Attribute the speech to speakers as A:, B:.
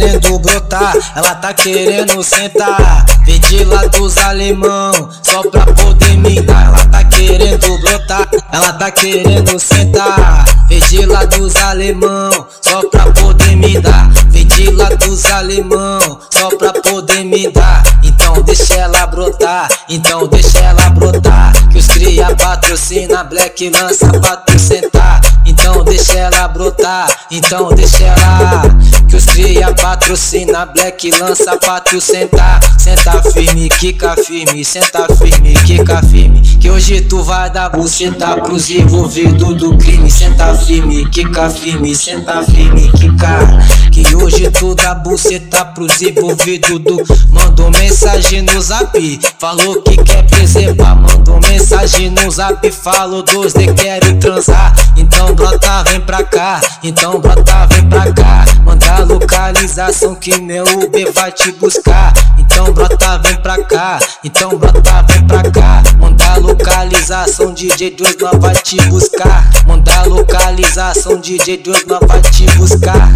A: querendo brotar, ela tá querendo sentar. Vem lá dos alemão, só pra poder me dar. Ela tá querendo brotar, ela tá querendo sentar. Vem lá dos alemão, só pra poder me dar. Vem lá dos alemão, só pra poder me dar. Então deixa ela brotar, então deixa ela brotar. Que os cria patrocina, black lança pra tu sentar. Então deixa ela brotar, então deixa ela. Que os cria patrocina, black lança pra tu sentar. Senta firme, quica firme, senta firme, quica firme. Que hoje tu vai dar buceta pros envolvidos do crime. Senta firme, quica firme, senta firme, quica. Que hoje tu dá buceta pros envolvidos do. Mandou mensagem no zap, falou que quer preservar. Mandou no zap, falou dois de quero transar. Então brota, vem pra cá, então brota, vem pra cá. Manda localização que meu Uber vai te buscar. Então brota, vem pra cá, então brota, vem pra cá. Manda localização, DJ 2 nós vai te buscar. Manda localização, DJ 2 nós vai te buscar.